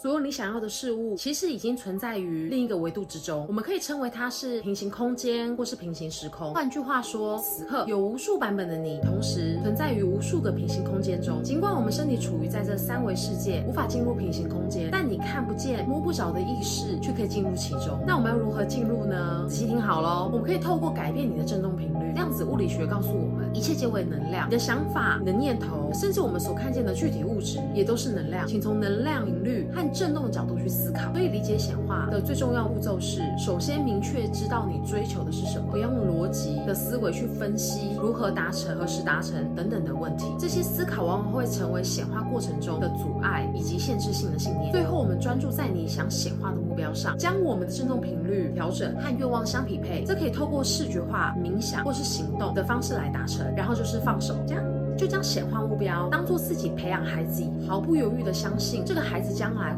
所有你想要的事物，其实已经存在于另一个维度之中。我们可以称为它是平行空间，或是平行时空。换句话说，此刻有无数版本的你，同时存在于无数个平行空间中。尽管我们身体处于在这三维世界，无法进入平行空间，见、摸不着的意识却可以进入其中。那我们要如何进入呢？仔细听好喽，我们可以透过改变你的振动频率。量子物理学告诉我们，一切皆为能量。你的想法、你的念头，甚至我们所看见的具体物质，也都是能量。请从能量频率和振动的角度去思考。所以，理解显化的最重要步骤是：首先明确知道你追求的是什么，不要用逻辑的思维去分析如何达成、何时达成等等的问题。这些思考往往会成为显化过程中的阻碍以及限制性的信念。最后，我们专注在在你想显化的目标上，将我们的振动频率调整和愿望相匹配。这可以透过视觉化、冥想或是行动的方式来达成，然后就是放手，这样就将显化目标当做自己培养孩子，毫不犹豫的相信这个孩子将来